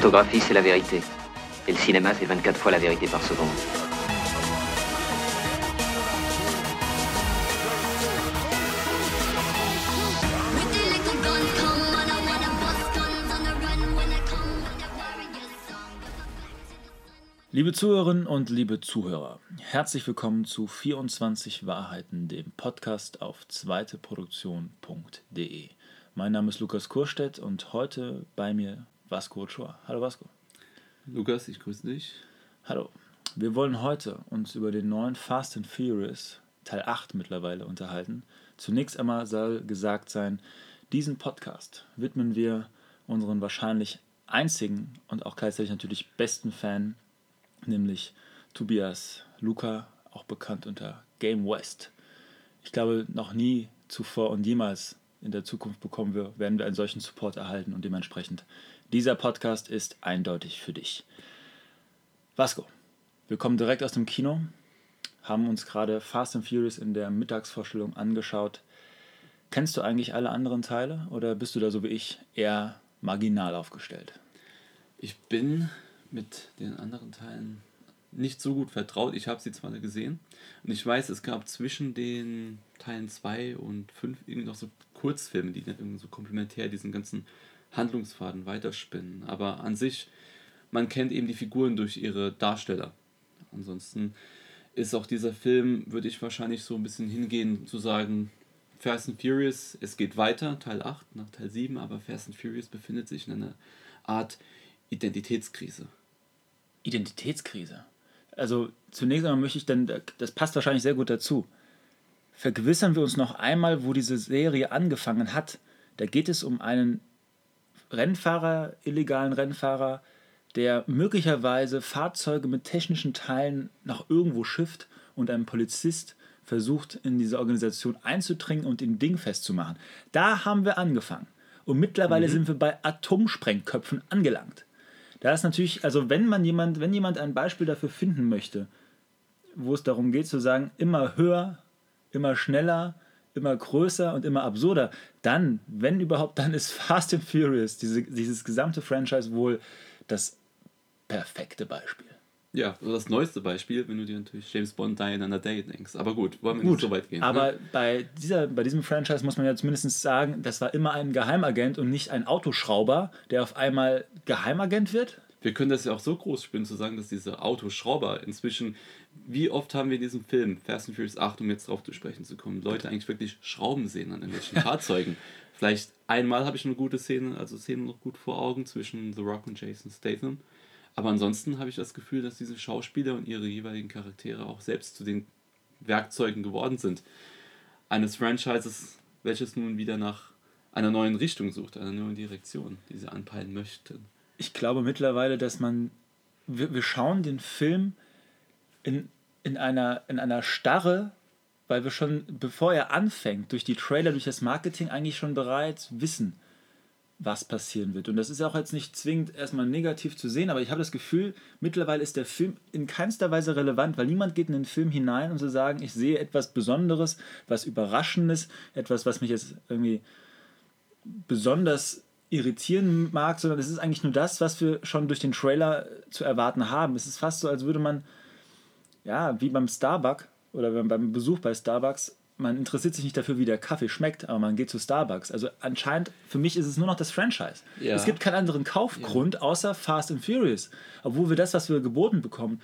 photographie, c'est la vérité. Et le cinéma, c'est 24 fois la vérité par seconde. Liebe Zuhörerinnen und liebe Zuhörer, herzlich willkommen zu 24 Wahrheiten, dem Podcast auf zweiteproduktion.de. Mein Name ist Lukas Kurstedt und heute bei mir Vasco Ochoa. Hallo Vasco. Lukas, ich grüße dich. Hallo. Wir wollen heute uns über den neuen Fast and Furious Teil 8 mittlerweile unterhalten. Zunächst einmal soll gesagt sein, diesen Podcast widmen wir unseren wahrscheinlich einzigen und auch gleichzeitig natürlich besten Fan, nämlich Tobias Luca, auch bekannt unter Game West. Ich glaube, noch nie zuvor und jemals in der Zukunft bekommen wir, werden wir einen solchen Support erhalten und dementsprechend dieser Podcast ist eindeutig für dich. Vasco, wir kommen direkt aus dem Kino, haben uns gerade Fast and Furious in der Mittagsvorstellung angeschaut. Kennst du eigentlich alle anderen Teile oder bist du da so wie ich eher marginal aufgestellt? Ich bin mit den anderen Teilen nicht so gut vertraut. Ich habe sie zwar gesehen und ich weiß, es gab zwischen den Teilen 2 und 5 irgendwie noch so Kurzfilme, die dann so komplementär diesen ganzen Handlungsfaden weiterspinnen. Aber an sich, man kennt eben die Figuren durch ihre Darsteller. Ansonsten ist auch dieser Film, würde ich wahrscheinlich so ein bisschen hingehen zu sagen, Fast and Furious, es geht weiter, Teil 8 nach Teil 7, aber Fast and Furious befindet sich in einer Art Identitätskrise. Identitätskrise. Also zunächst einmal möchte ich dann, das passt wahrscheinlich sehr gut dazu. Vergewissern wir uns noch einmal, wo diese Serie angefangen hat. Da geht es um einen Rennfahrer, illegalen Rennfahrer, der möglicherweise Fahrzeuge mit technischen Teilen nach irgendwo schifft und ein Polizist versucht, in diese Organisation einzudringen und ihn dingfest zu machen. Da haben wir angefangen. Und mittlerweile mhm. sind wir bei Atomsprengköpfen angelangt. Da ist natürlich, also wenn man jemand, wenn jemand ein Beispiel dafür finden möchte, wo es darum geht zu sagen, immer höher, immer schneller, immer größer und immer absurder, dann, wenn überhaupt, dann ist Fast and Furious, diese, dieses gesamte Franchise wohl das perfekte Beispiel. Ja, also das neueste Beispiel, wenn du dir natürlich James Bond Die in Another Day denkst. Aber gut, wollen wir gut, nicht so weit gehen. Aber ne? bei, dieser, bei diesem Franchise muss man ja zumindest sagen, das war immer ein Geheimagent und nicht ein Autoschrauber, der auf einmal Geheimagent wird. Wir können das ja auch so groß spinnen, zu sagen, dass diese Autoschrauber inzwischen, wie oft haben wir in diesem Film, Fast and Furious 8, um jetzt drauf zu sprechen zu kommen, Leute eigentlich wirklich Schrauben sehen an irgendwelchen Fahrzeugen. Vielleicht einmal habe ich eine gute Szene, also Szene noch gut vor Augen zwischen The Rock und Jason Statham. Aber ansonsten habe ich das Gefühl, dass diese Schauspieler und ihre jeweiligen Charaktere auch selbst zu den Werkzeugen geworden sind. Eines Franchises, welches nun wieder nach einer neuen Richtung sucht, einer neuen Direktion, die sie anpeilen möchten. Ich glaube mittlerweile, dass man. Wir, wir schauen den Film in, in, einer, in einer Starre, weil wir schon, bevor er anfängt, durch die Trailer, durch das Marketing eigentlich schon bereits wissen, was passieren wird. Und das ist auch jetzt nicht zwingend erstmal negativ zu sehen, aber ich habe das Gefühl, mittlerweile ist der Film in keinster Weise relevant, weil niemand geht in den Film hinein und zu so sagen, ich sehe etwas Besonderes, was Überraschendes, etwas, was mich jetzt irgendwie besonders irritieren mag, sondern es ist eigentlich nur das, was wir schon durch den Trailer zu erwarten haben. Es ist fast so, als würde man, ja, wie beim Starbucks oder beim Besuch bei Starbucks man interessiert sich nicht dafür, wie der Kaffee schmeckt, aber man geht zu Starbucks. Also anscheinend, für mich ist es nur noch das Franchise. Ja. Es gibt keinen anderen Kaufgrund außer Fast and Furious. Obwohl wir das, was wir geboten bekommen,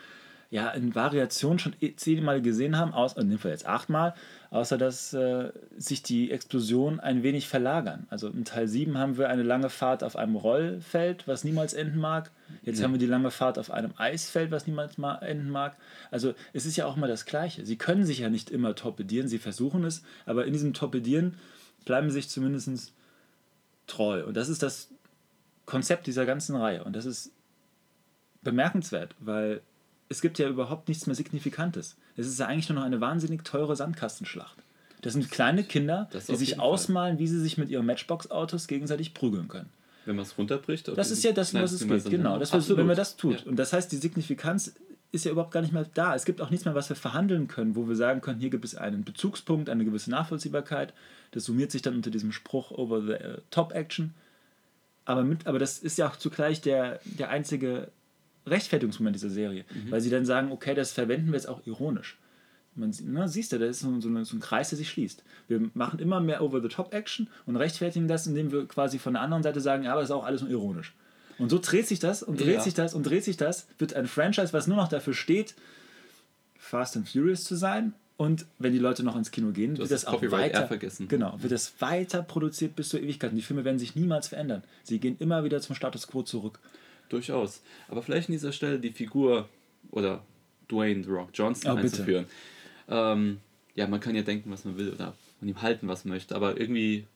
ja in Variation schon eh zehnmal gesehen haben, aus, in dem Fall jetzt achtmal, außer dass äh, sich die Explosionen ein wenig verlagern. Also in Teil 7 haben wir eine lange Fahrt auf einem Rollfeld, was niemals enden mag. Jetzt ja. haben wir die lange Fahrt auf einem Eisfeld, was niemals mal enden mag. Also es ist ja auch immer das Gleiche. Sie können sich ja nicht immer torpedieren, sie versuchen es, aber in diesem Torpedieren bleiben sie sich zumindest treu. Und das ist das Konzept dieser ganzen Reihe. Und das ist bemerkenswert, weil es gibt ja überhaupt nichts mehr Signifikantes. Es ist ja eigentlich nur noch eine wahnsinnig teure Sandkastenschlacht. Das sind kleine Kinder, die sich ausmalen, wie sie sich mit ihren Matchbox-Autos gegenseitig prügeln können. Wenn man es runterbricht? Das ist ja das, was es geht. Genau, das, wenn man das tut. Ja. Und das heißt, die Signifikanz ist ja überhaupt gar nicht mehr da. Es gibt auch nichts mehr, was wir verhandeln können, wo wir sagen können, hier gibt es einen Bezugspunkt, eine gewisse Nachvollziehbarkeit. Das summiert sich dann unter diesem Spruch over the uh, top action. aber, mit, aber das ist ja auch zugleich der, der einzige Rechtfertigungsmoment dieser Serie, weil sie dann sagen, okay, das verwenden wir jetzt auch ironisch. Man, na, siehst du, da ist so, eine, so ein Kreis, der sich schließt. Wir machen immer mehr Over-the-Top-Action und rechtfertigen das, indem wir quasi von der anderen Seite sagen, ja, aber das ist auch alles nur ironisch. Und so dreht sich das und dreht Ja. sich das und dreht sich das, wird ein Franchise, was nur noch dafür steht, Fast and Furious zu sein. Und wenn die Leute noch ins Kino gehen, wird das auch Copyright weiter vergessen. Genau, wird das weiter produziert bis zur Ewigkeit. Und die Filme werden sich niemals verändern. Sie gehen immer wieder zum Status quo zurück. Durchaus. Aber vielleicht an dieser Stelle die Figur oder Dwayne The Rock Johnson Oh, einzuführen. Ähm, ja, man kann ja denken, was man will oder von ihm halten, was man möchte, aber irgendwie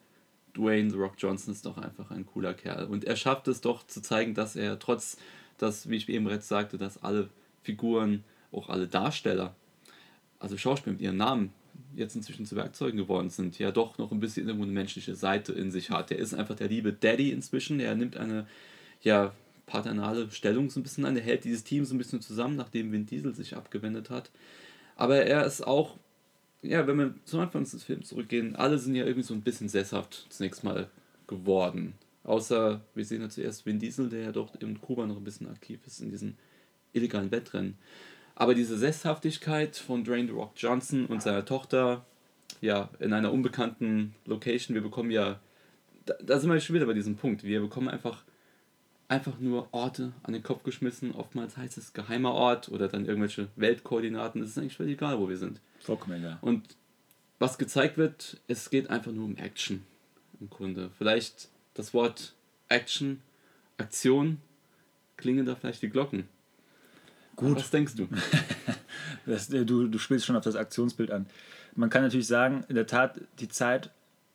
Dwayne The Rock Johnson ist doch einfach ein cooler Kerl. Und er schafft es doch zu zeigen, dass er trotz, dass, wie ich eben bereits sagte, dass alle Figuren, auch alle Darsteller, also Schauspieler mit ihren Namen jetzt inzwischen zu Werkzeugen geworden sind, ja doch noch ein bisschen irgendwo eine menschliche Seite in sich hat. Er ist einfach der liebe Daddy inzwischen. Er nimmt eine ja, paternale Stellung so ein bisschen an. Er hält dieses Team so ein bisschen zusammen, nachdem Vin Diesel sich abgewendet hat. Aber er ist auch, ja, wenn wir zum Anfang des Films zurückgehen, alle sind ja irgendwie so ein bisschen sesshaft zunächst mal geworden. Außer, wir sehen ja zuerst Vin Diesel, der ja doch in Kuba noch ein bisschen aktiv ist in diesen illegalen Wettrennen. Aber diese Sesshaftigkeit von Dwayne The Rock Johnson und seiner Tochter, ja, in einer unbekannten Location, wir bekommen ja, da, da sind wir schon wieder bei diesem Punkt, wir bekommen einfach, einfach nur Orte an den Kopf geschmissen, oftmals heißt es geheimer Ort oder dann irgendwelche Weltkoordinaten, es ist eigentlich völlig egal, wo wir sind. Vollkommen egal. Und was gezeigt wird, es geht einfach nur um Action im Grunde. Vielleicht das Wort Action, Aktion, klingen da vielleicht die Glocken. Gut. Was denkst du? Das, äh, du, du spielst schon auf das Aktionsbild an. Man kann natürlich sagen, in der Tat, die Zeit,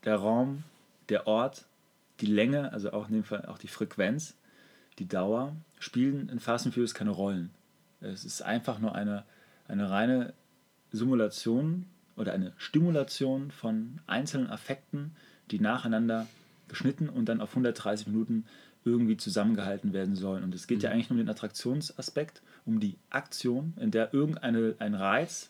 der Raum, der Ort, die Länge, also auch in dem Fall auch die Frequenz, die Dauer, spielen in Fast and Furious keine Rollen. Es ist einfach nur eine, eine reine Simulation oder eine Stimulation von einzelnen Affekten, die nacheinander geschnitten und dann auf 130 Minuten irgendwie zusammengehalten werden sollen. Und es geht ja eigentlich nur um den Attraktionsaspekt, um die Aktion, in der irgendein ein Reiz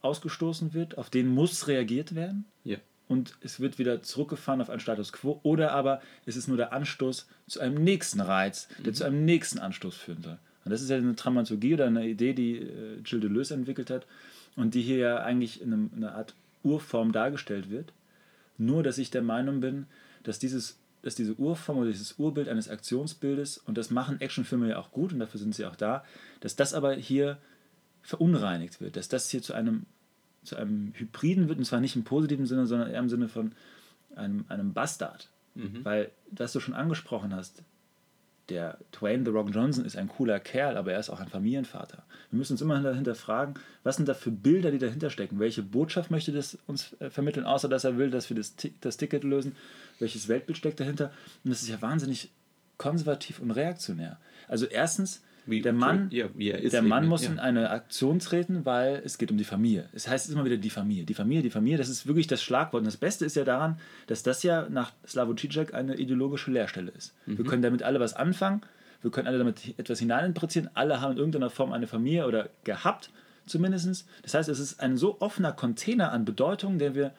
ausgestoßen wird, auf den muss reagiert werden Ja. Und es wird wieder zurückgefahren auf einen Status quo oder aber es ist nur der Anstoß zu einem nächsten Reiz, der zu einem nächsten Anstoß führen soll. Und das ist ja eine Dramaturgie oder eine Idee, die äh, Gilles Deleuze entwickelt hat und die hier ja eigentlich in, einem, in einer Art Urform dargestellt wird. Nur, dass ich der Meinung bin, dass, dieses, dass diese Urform oder dieses Urbild eines Aktionsbildes, und das machen Actionfilme ja auch gut und dafür sind sie auch da, dass das aber hier verunreinigt wird, dass das hier zu einem, zu einem Hybriden wird, und zwar nicht im positiven Sinne, sondern eher im Sinne von einem, einem Bastard. Weil, das du schon angesprochen hast, der Dwayne The Rock Johnson ist ein cooler Kerl, aber er ist auch ein Familienvater. Wir müssen uns immer dahinter fragen, was sind da für Bilder, die dahinter stecken? Welche Botschaft möchte das uns äh, vermitteln, außer dass er will, dass wir das, das Ticket lösen? Welches Weltbild steckt dahinter? Und das ist ja wahnsinnig konservativ und reaktionär. Also erstens, Wie- der Mann, ja, er der Mann muss ja. in eine Aktion treten, weil es geht um die Familie. Es heißt immer wieder die Familie, die Familie, die Familie. Das ist wirklich das Schlagwort. Und das Beste ist ja daran, dass das ja nach Slavoj Žižek eine ideologische Leerstelle ist. Wir können damit alle was anfangen. Wir können alle damit etwas hineininterpretieren. Alle haben in irgendeiner Form eine Familie oder gehabt, zumindest. Das heißt, es ist ein so offener Container an Bedeutung, der wir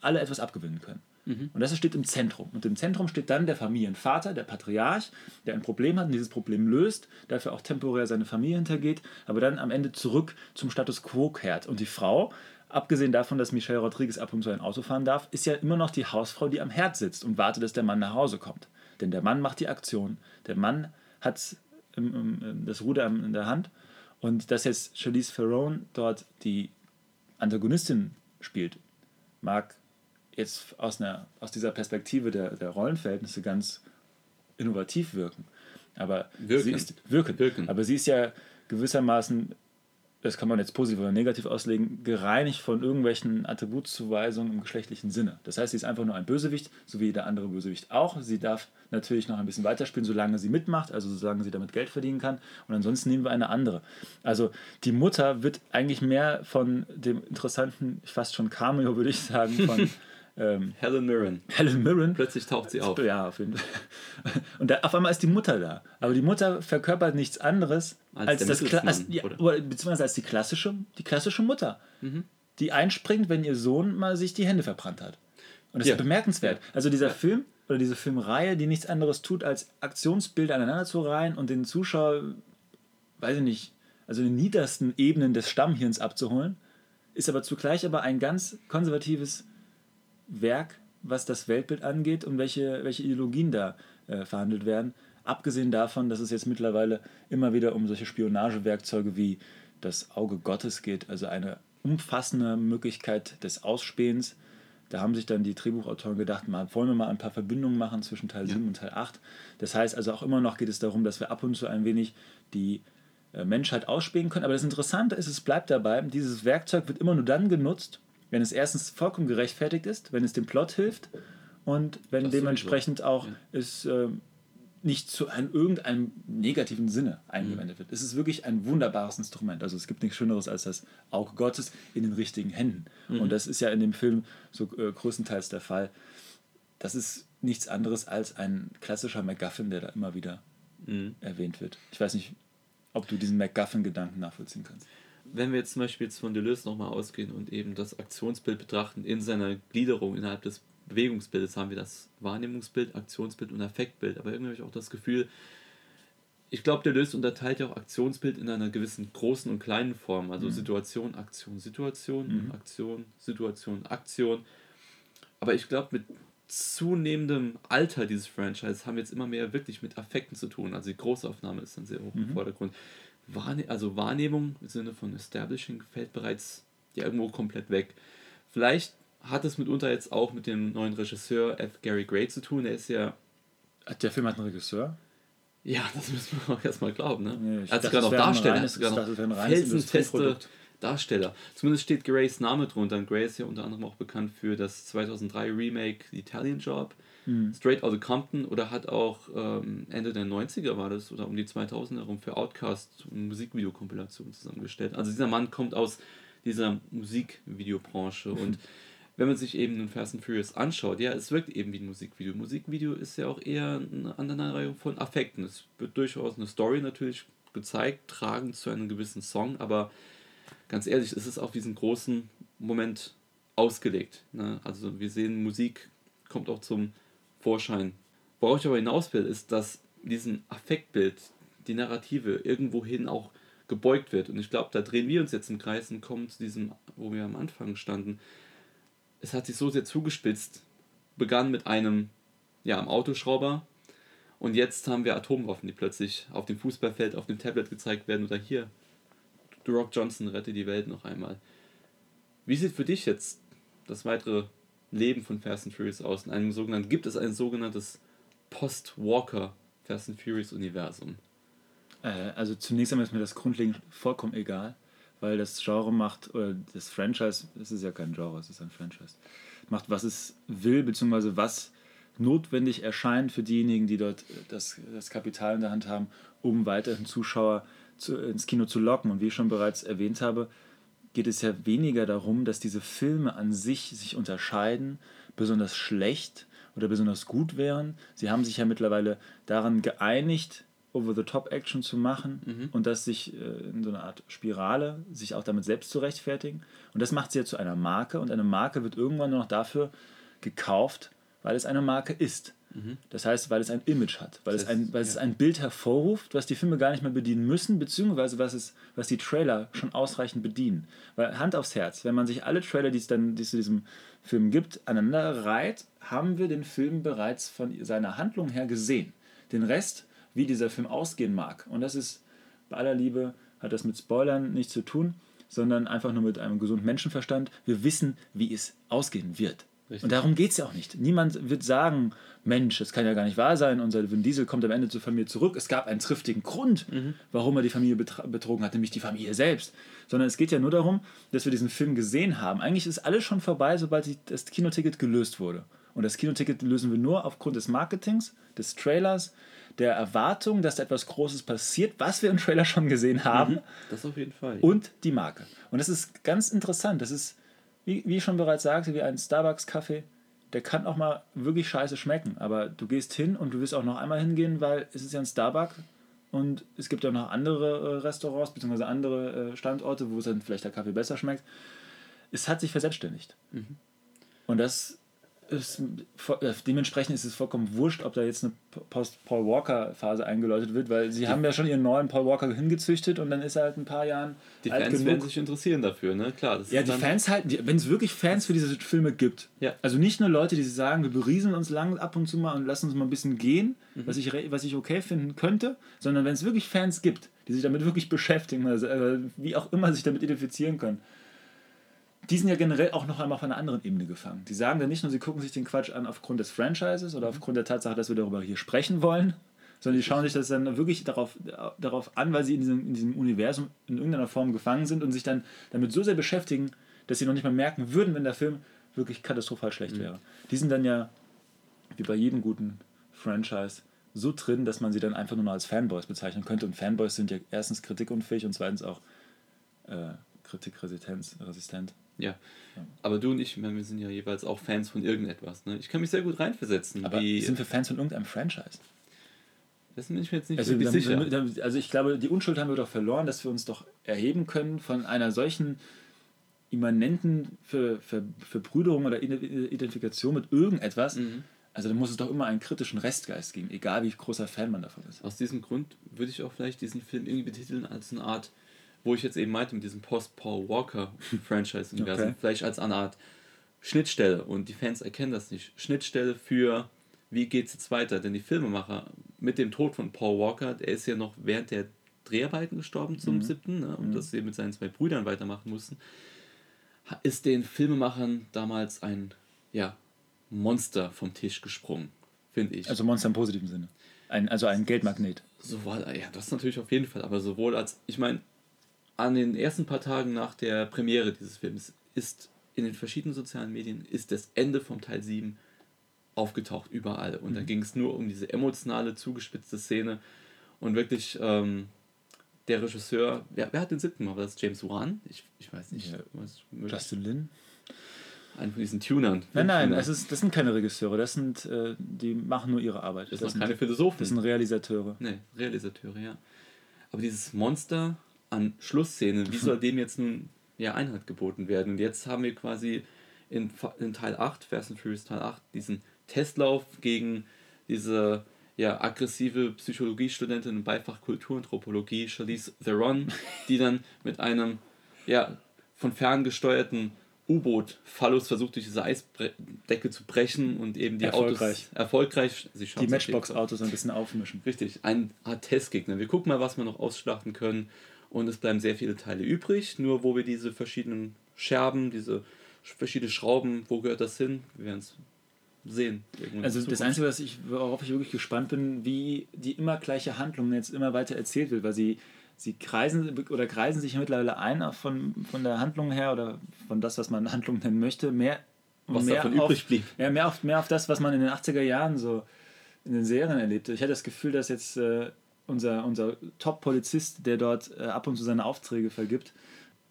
alle etwas abgewinnen können. Und das steht im Zentrum. Und im Zentrum steht dann der Familienvater, der Patriarch, der ein Problem hat und dieses Problem löst, dafür auch temporär seine Familie hintergeht, aber dann am Ende zurück zum Status quo kehrt. Und die Frau, abgesehen davon, dass Michelle Rodriguez ab und zu ein Auto fahren darf, ist ja immer noch die Hausfrau, die am Herd sitzt und wartet, dass der Mann nach Hause kommt. Denn der Mann macht die Aktion. Der Mann hat das Ruder in der Hand. Und dass jetzt Charlize Theron dort die Antagonistin spielt, mag jetzt aus, einer, aus dieser Perspektive der, der Rollenverhältnisse ganz innovativ wirken. Aber Wirken. sie ist wirken. Wirken. Aber sie ist ja gewissermaßen, das kann man jetzt positiv oder negativ auslegen, gereinigt von irgendwelchen Attributszuweisungen im geschlechtlichen Sinne. Das heißt, sie ist einfach nur ein Bösewicht, so wie der andere Bösewicht auch. Sie darf natürlich noch ein bisschen weiterspielen, solange sie mitmacht, also solange sie damit Geld verdienen kann. Und ansonsten nehmen wir eine andere. Also die Mutter wird eigentlich mehr von dem interessanten, fast schon Cameo, würde ich sagen, von ähm, Helen Mirren. Helen Mirren. Plötzlich taucht sie auf. Ja, auf jeden Fall. Und da, auf einmal ist die Mutter da. Aber die Mutter verkörpert nichts anderes Als als, das als, ja, oder? beziehungsweise als die klassische, die klassische Mutter, die einspringt, wenn ihr Sohn mal sich die Hände verbrannt hat. Und das Ja. ist bemerkenswert. Also dieser Film oder diese Filmreihe, die nichts anderes tut, als Aktionsbilder aneinander zu reihen und den Zuschauer, weiß ich nicht, also in den niedersten Ebenen des Stammhirns abzuholen, ist aber zugleich aber ein ganz konservatives Werk, was das Weltbild angeht und welche, welche Ideologien da äh, verhandelt werden. Abgesehen davon, dass es jetzt mittlerweile immer wieder um solche Spionagewerkzeuge wie das Auge Gottes geht, also eine umfassende Möglichkeit des Ausspähens. Da haben sich dann die Drehbuchautoren gedacht, mal, wollen wir mal ein paar Verbindungen machen zwischen Teil ja. 7 und Teil 8. Das heißt also auch immer noch geht es darum, dass wir ab und zu ein wenig die äh, Menschheit ausspähen können. Aber das Interessante ist, es bleibt dabei, dieses Werkzeug wird immer nur dann genutzt, wenn es erstens vollkommen gerechtfertigt ist, wenn es dem Plot hilft und wenn dementsprechend auch ja. es äh, nicht zu einem, irgendeinem negativen Sinne eingewendet mhm. wird. Es ist wirklich ein wunderbares Instrument. Also es gibt nichts Schöneres als das Auge Gottes in den richtigen Händen. Mhm. Und das ist ja in dem Film so äh, größtenteils der Fall. Das ist nichts anderes als ein klassischer MacGuffin, der da immer wieder mhm. erwähnt wird. Ich weiß nicht, ob du diesen MacGuffin-Gedanken nachvollziehen kannst. Wenn wir jetzt zum Beispiel jetzt von Deleuze nochmal ausgehen und eben das Aktionsbild betrachten in seiner Gliederung innerhalb des Bewegungsbildes haben wir das Wahrnehmungsbild, Aktionsbild und Affektbild. Aber irgendwie habe ich auch das Gefühl, ich glaube, Löst unterteilt ja auch Aktionsbild in einer gewissen großen und kleinen Form. Also mhm. Situation, Aktion, Situation, mhm. Aktion, Situation, Aktion. Aber ich glaube, mit zunehmendem Alter dieses Franchise haben wir jetzt immer mehr wirklich mit Affekten zu tun. Also die Großaufnahme ist dann sehr hoch im mhm. Vordergrund. Wahrne also Wahrnehmung im Sinne von Establishing fällt bereits ja irgendwo komplett weg. Vielleicht hat es mitunter jetzt auch mit dem neuen Regisseur F. Gary Gray zu tun. Er ist ja. Der Film hat einen Regisseur? Ja, das müssen wir auch erstmal glauben. Ne? Nee, er hat sogar noch Darsteller. Reines, sogar noch felsenfeste Darsteller. Zumindest steht Grays Name drunter. Und Gray ist ja unter anderem auch bekannt für das 2003 Remake The Italian Job. Mhm. Straight Outta Compton oder hat auch ähm, Ende der 90er war das oder um die 2000er herum für Outcast Musikvideokompilation zusammengestellt. Also dieser Mann kommt aus dieser Musikvideobranche und wenn man sich eben den Fast and Furious anschaut, ja, es wirkt eben wie ein Musikvideo. Musikvideo ist ja auch eher eine Aneinanderreihung von Affekten. Es wird durchaus eine Story natürlich gezeigt, tragend zu einem gewissen Song, aber ganz ehrlich, es ist auf diesen großen Moment ausgelegt. Ne? Also wir sehen, Musik kommt auch zum Vorschein. Worauf ich aber hinaus will, ist, dass diesen Affektbild, die Narrative irgendwohin auch gebeugt wird. Und ich glaube, da drehen wir uns jetzt im Kreis und kommen zu diesem, wo wir am Anfang standen es hat sich so sehr zugespitzt. Begann mit einem, ja, einem Autoschrauber und jetzt haben wir Atomwaffen, die plötzlich auf dem Fußballfeld, auf dem Tablet gezeigt werden oder hier. The Rock Johnson rette die Welt noch einmal. Wie sieht für dich jetzt das weitere Leben von Fast and Furious aus? In einem sogenannten, gibt es ein sogenanntes Post-Walker Fast and Furious Universum? Äh, also zunächst einmal ist mir das grundlegend vollkommen egal weil das Genre macht, oder das Franchise, es ist ja kein Genre, es ist ein Franchise, macht, was es will, beziehungsweise was notwendig erscheint für diejenigen, die dort das, das Kapital in der Hand haben, um weiterhin Zuschauer zu, ins Kino zu locken. Und wie ich schon bereits erwähnt habe, geht es ja weniger darum, dass diese Filme an sich sich unterscheiden, besonders schlecht oder besonders gut wären. Sie haben sich ja mittlerweile daran geeinigt, Over-the-Top-Action zu machen mhm. und das sich äh, in so einer Art Spirale, sich auch damit selbst zu rechtfertigen. Und das macht sie ja zu einer Marke und eine Marke wird irgendwann nur noch dafür gekauft, weil es eine Marke ist. Mhm. Das heißt, weil es ein Image hat, weil, das es, ein, weil ja. es ein Bild hervorruft, was die Filme gar nicht mehr bedienen müssen, beziehungsweise was, es, was die Trailer schon ausreichend bedienen. Weil Hand aufs Herz, wenn man sich alle Trailer, die es dann die es zu diesem Film gibt, aneinander reiht, haben wir den Film bereits von seiner Handlung her gesehen. Den Rest wie dieser Film ausgehen mag. Und das ist, bei aller Liebe, hat das mit Spoilern nichts zu tun, sondern einfach nur mit einem gesunden Menschenverstand. Wir wissen, wie es ausgehen wird. Richtig. Und darum geht es ja auch nicht. Niemand wird sagen, Mensch, das kann ja gar nicht wahr sein, unser Vin Diesel kommt am Ende zur Familie zurück. Es gab einen triftigen Grund, mhm. warum er die Familie betrogen hat, nämlich die Familie selbst. Sondern es geht ja nur darum, dass wir diesen Film gesehen haben. Eigentlich ist alles schon vorbei, sobald das Kinoticket gelöst wurde. Und das Kinoticket lösen wir nur aufgrund des Marketings, des Trailers, der Erwartung, dass da etwas Großes passiert, was wir im Trailer schon gesehen haben. Mhm, das auf jeden Fall. Und die Marke. Und das ist ganz interessant. Das ist, wie, wie ich schon bereits sagte, wie ein Starbucks-Kaffee. Der kann auch mal wirklich scheiße schmecken. Aber du gehst hin und du wirst auch noch einmal hingehen, weil es ist ja ein Starbucks. Und es gibt ja noch andere äh, Restaurants bzw. andere äh, Standorte, wo es dann vielleicht der Kaffee besser schmeckt. Es hat sich verselbstständigt. Mhm. Und das es, äh, dementsprechend ist es vollkommen wurscht, ob da jetzt eine Post-Paul Walker-Phase eingeläutet wird, weil sie die haben ja schon ihren neuen Paul Walker hingezüchtet und dann ist er halt ein paar Jahren. Die Fans genug. werden sich interessieren dafür, ne? Klar. ja, die Fans halt, wenn es wirklich Fans für diese Filme gibt, ja. also nicht nur Leute, die sagen, wir berieseln uns lang ab und zu mal und lassen uns mal ein bisschen gehen, mhm. was, ich, was ich okay finden könnte, sondern wenn es wirklich Fans gibt, die sich damit wirklich beschäftigen, also, äh, wie auch immer sich damit identifizieren können die sind ja generell auch noch einmal auf einer anderen Ebene gefangen. Die sagen dann nicht nur, sie gucken sich den Quatsch an aufgrund des Franchises oder aufgrund der Tatsache, dass wir darüber hier sprechen wollen, sondern die schauen sich das dann wirklich darauf, darauf an, weil sie in diesem, in diesem Universum in irgendeiner Form gefangen sind und sich dann damit so sehr beschäftigen, dass sie noch nicht mal merken würden, wenn der Film wirklich katastrophal schlecht mhm. wäre. Die sind dann ja, wie bei jedem guten Franchise, so drin, dass man sie dann einfach nur noch als Fanboys bezeichnen könnte. Und Fanboys sind ja erstens kritikunfähig und zweitens auch äh, kritikresistent. Ja. Aber du und ich, wir sind ja jeweils auch Fans von irgendetwas. Ne? Ich kann mich sehr gut reinversetzen. Aber sind wir Fans von irgendeinem Franchise? Das bin ich mir jetzt nicht also, wirklich sicher. also ich glaube, die Unschuld haben wir doch verloren, dass wir uns doch erheben können von einer solchen immanenten Ver, Ver, Verbrüderung oder Identifikation mit irgendetwas. Mhm. Also da muss es doch immer einen kritischen Restgeist geben, egal wie großer Fan man davon ist. Aus diesem Grund würde ich auch vielleicht diesen Film irgendwie betiteln als eine Art wo ich jetzt eben meinte, mit diesem Post-Paul Walker-Franchise-Universum, okay. vielleicht als eine Art Schnittstelle und die Fans erkennen das nicht. Schnittstelle für, wie geht es jetzt weiter? Denn die Filmemacher mit dem Tod von Paul Walker, der ist ja noch während der Dreharbeiten gestorben zum mhm. siebten, ne, und mhm. dass sie mit seinen zwei Brüdern weitermachen mussten, ist den Filmemachern damals ein ja, Monster vom Tisch gesprungen, finde ich. Also Monster im positiven Sinne. Ein, also ein Geldmagnet. Sowohl, ja, das natürlich auf jeden Fall, aber sowohl als, ich meine, an den ersten paar Tagen nach der Premiere dieses Films ist in den verschiedenen sozialen Medien ist das Ende vom Teil 7 aufgetaucht überall. Und mhm. da ging es nur um diese emotionale, zugespitzte Szene. Und wirklich, ähm, der Regisseur, wer, wer hat den siebten Mal? War das James Wan? Ich, ich weiß nicht. Ja. Justin Lin? Einen von diesen Tunern. Nein, nein, es ist, das sind keine Regisseure, das sind, äh, die machen nur ihre Arbeit. Das, das sind keine Philosophen. Das sind Realisateure. Nee, Realisateure, ja. Aber dieses Monster an Schlussszenen, wie soll dem jetzt nun ja, Einhalt geboten werden? Und jetzt haben wir quasi in, in Teil 8, Fast and Furious Teil 8, diesen Testlauf gegen diese ja, aggressive Psychologiestudentin im Beifach Kulturanthropologie, Charlize Theron, die dann mit einem ja, von fern gesteuerten U-Boot Phallus versucht durch diese Eisdecke zu brechen und eben die erfolgreich. Autos erfolgreich die Matchbox-Autos ein bisschen aufmischen. Richtig, ein Art Testgegner. Wir gucken mal, was wir noch ausschlachten können und es bleiben sehr viele Teile übrig, nur wo wir diese verschiedenen Scherben, diese verschiedenen Schrauben, wo gehört das hin? Wir werden es sehen. Also das Einzige, was ich, worauf ich wirklich gespannt bin, wie die immer gleiche Handlung jetzt immer weiter erzählt wird, weil sie, sie kreisen oder kreisen sich mittlerweile ein von, von der Handlung her oder von das, was man Handlung nennen möchte, mehr was mehr davon auf, übrig blieb. Ja, mehr auf, mehr auf das, was man in den 80er Jahren so in den Serien erlebte. Ich hatte das Gefühl, dass jetzt äh, unser, unser Top-Polizist, der dort äh, ab und zu seine Aufträge vergibt,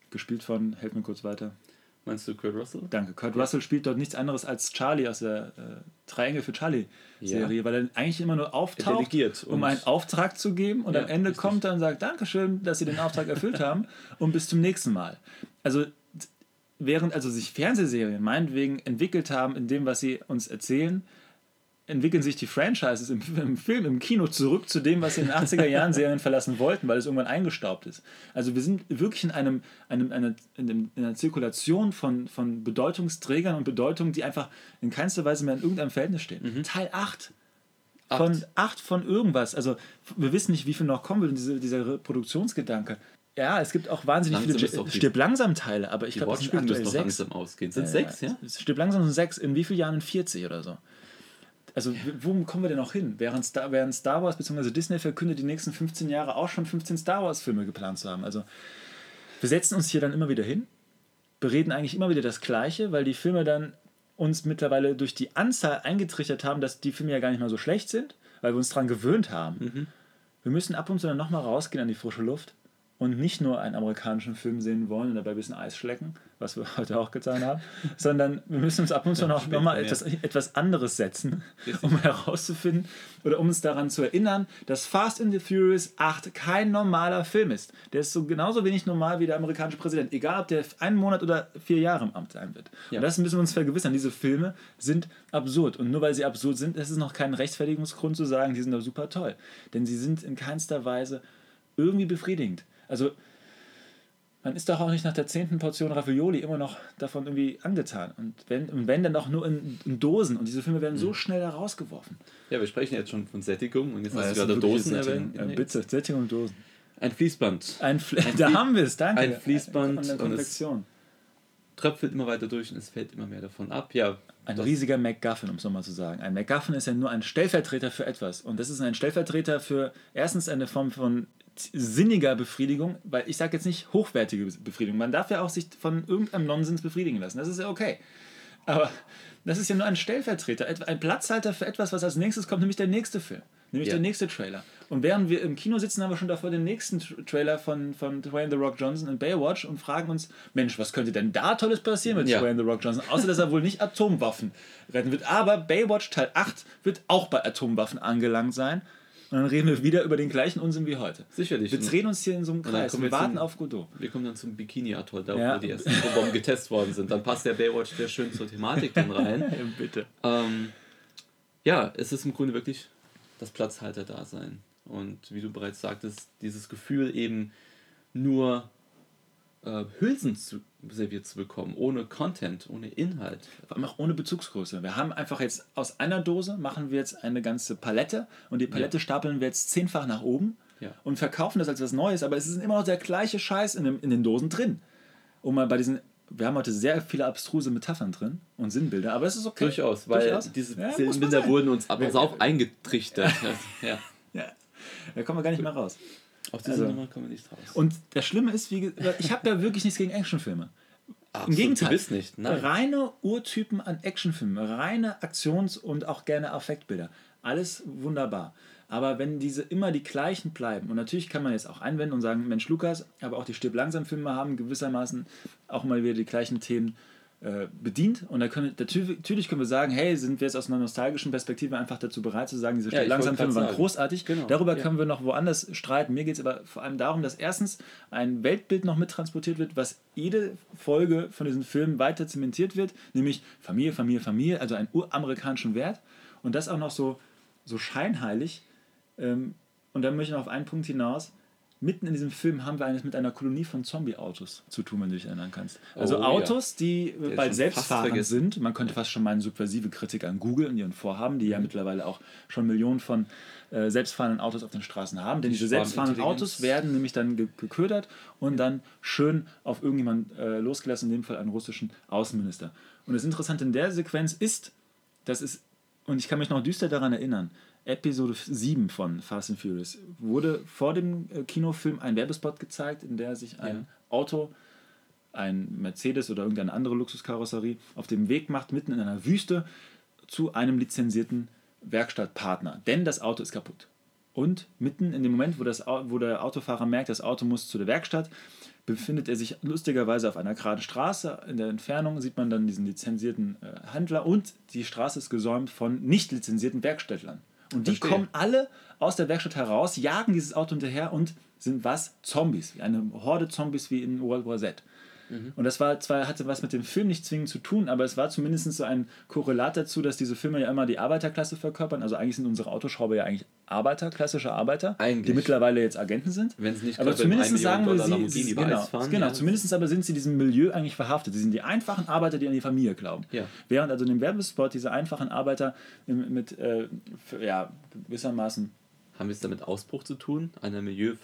gespielt von, helf mir kurz weiter. Meinst du Kurt Russell? Danke. Kurt ja. Russell spielt dort nichts anderes als Charlie aus der äh, Drei Engel für Charlie-Serie, ja. weil er eigentlich immer nur auftaucht, um einen Auftrag zu geben und ja, am Ende richtig. kommt er und sagt, Dankeschön, dass Sie den Auftrag erfüllt haben und bis zum nächsten Mal. Also während also sich Fernsehserien meinetwegen entwickelt haben in dem, was sie uns erzählen, entwickeln sich die Franchises im, im, Film, im Kino zurück zu dem, was sie in den 80er Jahren Serien verlassen wollten, weil es irgendwann eingestaubt ist. Also wir sind wirklich in, einem, einem, einer, in, in einer Zirkulation von, von Bedeutungsträgern und Bedeutungen, die einfach in keinster Weise mehr in irgendeinem Verhältnis stehen. Mhm. Teil 8 von 8 von irgendwas. Also wir wissen nicht, wie viel noch kommen wird, diese, dieser Reproduktionsgedanke. Ja, es gibt auch wahnsinnig langsam viele Stirb langsam Teile, aber ich glaube, es sind aktuell sechs. langsam ausgehen. Sind ja, sechs, ja? Stirb langsam sind sechs. In wie vielen Jahren? In 40 oder so. Also, wo kommen wir denn noch hin? Während Star, während Star Wars bzw. Disney verkündet, die nächsten 15 Jahre auch schon 15 Star Wars-Filme geplant zu haben. Also, wir setzen uns hier dann immer wieder hin, bereden eigentlich immer wieder das Gleiche, weil die Filme dann uns mittlerweile durch die Anzahl eingetrichtert haben, dass die Filme ja gar nicht mal so schlecht sind, weil wir uns daran gewöhnt haben. Mhm. Wir müssen ab und zu dann nochmal rausgehen an die frische Luft und nicht nur einen amerikanischen Film sehen wollen und dabei ein bisschen Eis schlecken, was wir heute auch getan haben, sondern wir müssen uns ab und zu Ja, noch, mal ja. etwas, etwas anderes setzen, um herauszufinden oder um uns daran zu erinnern, dass Fast and the Furious 8 kein normaler Film ist. Der ist so genauso wenig normal wie der amerikanische Präsident, egal ob der einen Monat oder vier Jahre im Amt sein wird. Ja. Und das müssen wir uns vergewissern. Diese Filme sind absurd. Und nur weil sie absurd sind, ist es noch kein Rechtfertigungsgrund zu sagen, die sind doch super toll. Denn sie sind in keinster Weise irgendwie befriedigend. Also man ist doch auch nicht nach der zehnten Portion Ravioli immer noch davon irgendwie angetan. Und wenn, und wenn dann auch nur in, in Dosen. Und diese Filme werden Mhm. so schnell da rausgeworfen. Ja, wir sprechen jetzt schon von Sättigung und jetzt hast Das du gerade Dosen Sättigung. erwähnt. Ja, bitte, Sättigung und Dosen. Ein Fließband. Ein Fl Ein da Flie- haben wir es, danke. ein Fließband Von der und es-. Tröpfelt immer weiter durch und es fällt immer mehr davon ab. Ja, Ein riesiger MacGuffin, um es nochmal zu sagen. Ein MacGuffin ist ja nur ein Stellvertreter für etwas. Und das ist ein Stellvertreter für erstens eine Form von sinniger Befriedigung, weil ich sage jetzt nicht hochwertige Befriedigung. Man darf ja auch sich von irgendeinem Nonsens befriedigen lassen. Das ist ja okay. Aber das ist ja nur ein Stellvertreter, ein Platzhalter für etwas, was als nächstes kommt, nämlich der nächste Film, nämlich Ja. der nächste Trailer. Und während wir im Kino sitzen, haben wir schon davor den nächsten Tra- Trailer von, von Dwayne The Rock Johnson in Baywatch und fragen uns, Mensch, was könnte denn da Tolles passieren mit Ja. Dwayne The Rock Johnson? Außer, dass er wohl nicht Atomwaffen retten wird. Aber Baywatch Teil 8 wird auch bei Atomwaffen angelangt sein. Und dann reden wir wieder über den gleichen Unsinn wie heute. Sicherlich. Wir drehen uns hier in so einem Kreis. Wir wir warten zum- auf Godot. Wir kommen dann zum Bikini-Atoll, da Ja. wo die ersten Atombomben getestet worden sind. Dann passt der Baywatch sehr schön zur Thematik dann rein. Bitte. Ähm, ja, es ist im Grunde wirklich das Platzhalter-Dasein. Und wie du bereits sagtest, dieses Gefühl eben nur äh, Hülsen zu, serviert zu bekommen, ohne Content, ohne Inhalt. Auch ohne Bezugsgröße. Wir haben einfach jetzt aus einer Dose machen wir jetzt eine ganze Palette und die Palette stapeln wir jetzt zehnfach nach oben Ja. und verkaufen das als was Neues, aber es ist immer noch der gleiche Scheiß in, dem, in den Dosen drin. Um mal bei diesen, wir haben heute sehr viele abstruse Metaphern drin und Sinnbilder, aber es ist okay. Durchaus, weil Durchaus. diese Ja, muss man Bilder sein. wurden uns aber auch eingetrichtert. ja. Ja, da kommen wir gar nicht mehr raus. Auf diese Also- Nummer kommen wir nicht raus. Und das Schlimme ist, wie ich habe ja wirklich nichts gegen Actionfilme. Absolut, Im Gegenteil. Du bist nicht. Nein. Reine Urtypen an Actionfilmen, reine Aktions- und auch gerne Affektbilder. Alles wunderbar. Aber wenn diese immer die gleichen bleiben, und natürlich kann man jetzt auch einwenden und sagen, Mensch Lukas, aber auch die Stirb langsam Filme haben gewissermaßen auch mal wieder die gleichen Themen bedient. Und da können, natür- natürlich können wir sagen, hey, sind wir jetzt aus einer nostalgischen Perspektive einfach dazu bereit zu sagen, diese Ja, Stirb ich langsam wollte Filme waren großartig. Genau, Darüber ja. können wir noch woanders streiten. Mir geht es aber vor allem darum, dass erstens ein Weltbild noch mittransportiert wird, was jede Folge von diesen Filmen weiter zementiert wird, nämlich Familie, Familie, Familie, also einen uramerikanischen Wert. Und das auch noch so, so scheinheilig. Ähm, und dann möchte ich noch auf einen Punkt hinaus. Mitten in diesem Film haben wir eines mit einer Kolonie von Zombie-Autos zu tun, wenn du dich erinnern kannst. Also Oh, ja. Autos, die ist bald schon fast selbstfahrend sind. Man könnte fast schon meinen subversive Kritik an Google und ihren Vorhaben, die ja Mhm. mittlerweile auch schon Millionen von äh, selbstfahrenden Autos auf den Straßen haben. Denn Die diese selbstfahrenden. Autos werden nämlich dann ge geködert und dann schön auf irgendjemand äh, losgelassen, in dem Fall einen russischen Außenminister. Und das Interessante in der Sequenz ist, dass es, und ich kann mich noch düster daran erinnern, Episode 7 von Fast and Furious wurde vor dem äh, Kinofilm ein Werbespot gezeigt, in der sich ein Ja. Auto, ein Mercedes oder irgendeine andere Luxuskarosserie, auf dem Weg macht, mitten in einer Wüste zu einem lizenzierten Werkstattpartner. Denn das Auto ist kaputt. Und mitten in dem Moment, wo, das, wo der Autofahrer merkt, das Auto muss zu der Werkstatt, befindet er sich lustigerweise auf einer geraden Straße. In der Entfernung sieht man dann diesen lizenzierten äh, Händler und die Straße ist gesäumt von nicht lizenzierten Werkstättlern. Und die Verstehe. kommen alle aus der Werkstatt heraus, jagen dieses Auto hinterher und sind was? Zombies. Eine Horde Zombies wie in World War Z. Und das war zwar, hatte was mit dem Film nicht zwingend zu tun, aber es war zumindest so ein Korrelat dazu, dass diese Filme ja immer die Arbeiterklasse verkörpern. Also eigentlich sind unsere Autoschrauber ja eigentlich Arbeiter, klassische Arbeiter, Eigentlich. die mittlerweile jetzt Agenten sind. Wenn sie nicht aber zumindest sagen wir sie, genau, fahren, genau ja. zumindest aber sind sie diesem Milieu eigentlich verhaftet. Sie sind die einfachen Arbeiter, die an die Familie glauben. Ja. Während also in dem Werbespot diese einfachen Arbeiter mit äh, ja, gewissermaßen Haben wir es damit Ausbruch zu tun, einer Milieu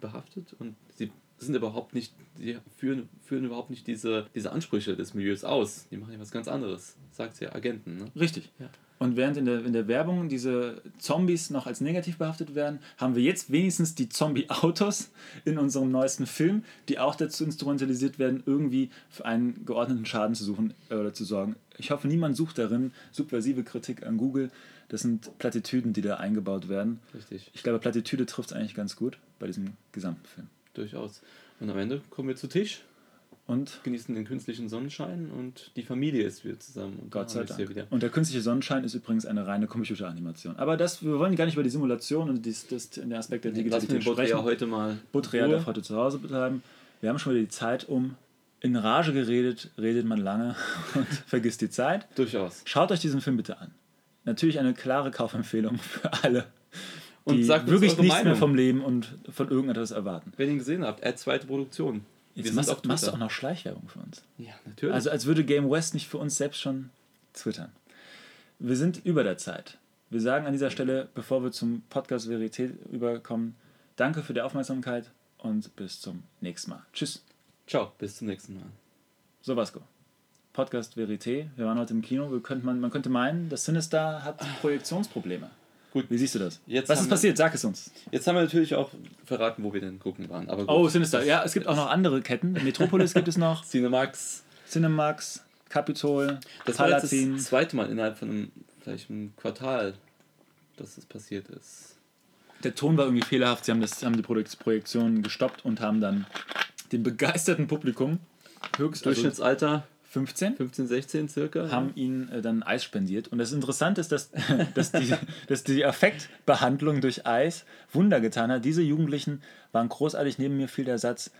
behaftet und sie sind überhaupt nicht, sie führen, führen überhaupt nicht diese, diese Ansprüche des Milieus aus. Die machen ja was ganz anderes, sagt ja Agenten. Ne? Richtig. Ja. Und während in der, in der Werbung diese Zombies noch als negativ behaftet werden, haben wir jetzt wenigstens die Zombie-Autos in unserem neuesten Film, die auch dazu instrumentalisiert werden, irgendwie für einen geordneten Schaden zu suchen äh, oder zu sorgen. Ich hoffe, niemand sucht darin subversive Kritik an Google. Das sind Plattitüden, die da eingebaut werden. Richtig. Ich glaube, Plattitüde trifft es eigentlich ganz gut bei diesem gesamten Film. Durchaus. Und am Ende kommen wir zu Tisch, Und genießen den künstlichen Sonnenschein und die Familie ist wieder zusammen. Und Gott sei wir Dank. Wieder. Und der künstliche Sonnenschein ist übrigens eine reine Computeranimation. Aber das, wir wollen gar nicht über die Simulation und dies, das, den Aspekt der Digitalität den Baudrillard sprechen. heute mal. Butrea darf heute zu Hause bleiben. Wir haben schon wieder die Zeit um. In Rage geredet, redet man lange und vergisst die Zeit. Durchaus. Schaut euch diesen Film bitte an. Natürlich eine klare Kaufempfehlung für alle, Und sagt wirklich nichts Meinung. mehr vom Leben und von irgendetwas erwarten. Wenn ihr ihn gesehen habt, er hat zweite Produktion. Jetzt machst, auf machst du auch noch Schleichwerbung für uns. Ja, natürlich. Also als würde Game West nicht für uns selbst schon twittern. Wir sind über der Zeit. Wir sagen an dieser Stelle, bevor wir zum Podcast Verité überkommen, danke für die Aufmerksamkeit und bis zum nächsten Mal. Tschüss. Ciao, bis zum nächsten Mal. So, Vasco. Podcast Verité. Wir waren heute im Kino. Könnte man, man könnte meinen, das Sinister hat Projektionsprobleme. Gut. Wie siehst du das? Jetzt Was ist passiert? Sag es uns. Jetzt haben wir natürlich auch verraten, wo wir denn gucken waren. Aber gut. Oh, Sinister. Ja, es gibt auch noch andere Ketten. Metropolis gibt es noch. Cinemax. Cinemax, Capitol, Das war jetzt Palatin. das zweite Mal innerhalb von einem, vielleicht einem Quartal, dass das passiert ist. Der Ton war irgendwie fehlerhaft. Sie haben, das, haben die Projek- Projektion gestoppt und haben dann dem begeisterten Publikum, höchst also Durchschnittsalter 15, 15, 16 circa. haben ihnen äh, dann Eis spendiert. Und das Interessante ist, dass, dass, die, dass die Affektbehandlung durch Eis Wunder getan hat. Diese Jugendlichen waren großartig. Neben mir fiel der Satz,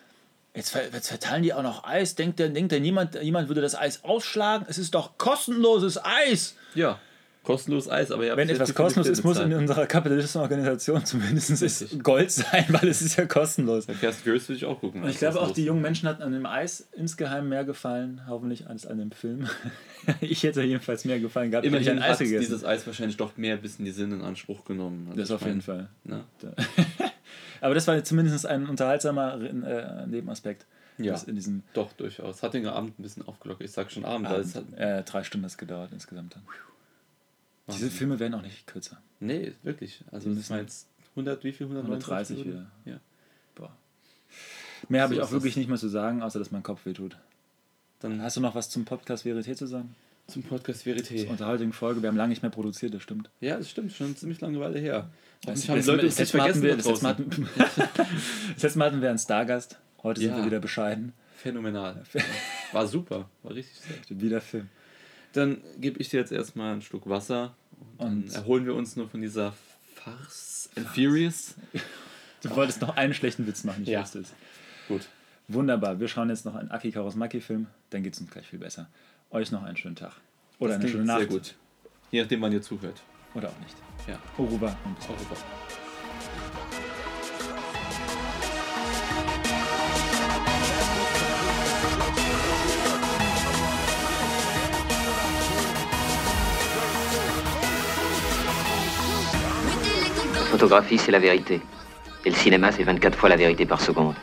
jetzt, jetzt verteilen die auch noch Eis. Denkt denn, denkt denn niemand, jemand würde das Eis ausschlagen? Es ist doch kostenloses Eis. Ja, kostenlos Eis, aber ihr habt Wenn etwas kostenlos ist, muss in unserer kapitalistischen Organisation zumindest. Gold sein, weil es ist ja kostenlos. Bei Furious würde ich auch gucken. Und ich glaube auch, die jungen Menschen hatten an dem Eis insgeheim mehr gefallen, hoffentlich, als an dem Film. ich hätte jedenfalls mehr gefallen gehabt, hätte ich Immerhin ein Eis hat gegessen. dieses Eis wahrscheinlich doch mehr bis in die Sinne in Anspruch genommen. Also das auf jeden mein, Fall. Ne? Aber das war zumindest ein unterhaltsamer äh, Nebenaspekt. Ja. In diesem Doch, durchaus. Hat den Abend ein bisschen aufgelockert. Ich sag schon Abend, weil es hat. Abend, äh, drei Stunden das gedauert insgesamt. Dann. Diese. Filme werden auch nicht kürzer. Nee, wirklich. Also das war jetzt 100, wie viel? 130 130 oder? wieder. Ja. Boah. Mehr habe So ich auch wirklich nicht mehr zu sagen, außer dass mein Kopf wehtut. Dann Hast du noch was zum Podcast Verité zu sagen? zum Podcast Zur Verité. unterhaltigen Folge. Wir haben lange nicht mehr produziert, das stimmt. Ja, das stimmt. Schon ziemlich lange Weile her. Das, haben Leute uns nicht vergessen wir, da das, letzte Mal hatten, das letzte Mal hatten wir einen Stargast. Heute sind Ja. wir wieder bescheiden. Phänomenal. War super. War richtig sehr. Wieder Film. Dann gebe ich dir jetzt erstmal einen Schluck Wasser und, Und- erholen wir uns nur von dieser Farce and Furious. Du wolltest noch einen schlechten Witz machen, ich Ja. wusste es. Gut. Wunderbar. Wir schauen jetzt noch einen Aki Kaurismäki-Film. Dann geht es uns gleich viel besser. Euch noch einen schönen Tag. Oder Das eine schöne Nacht. Sehr gut. Je nachdem, wann ihr zuhört. Oder auch nicht. Ja. Oruba und bis Au photographie, c'est la vérité. Et le cinéma, c'est 24 fois la vérité par seconde.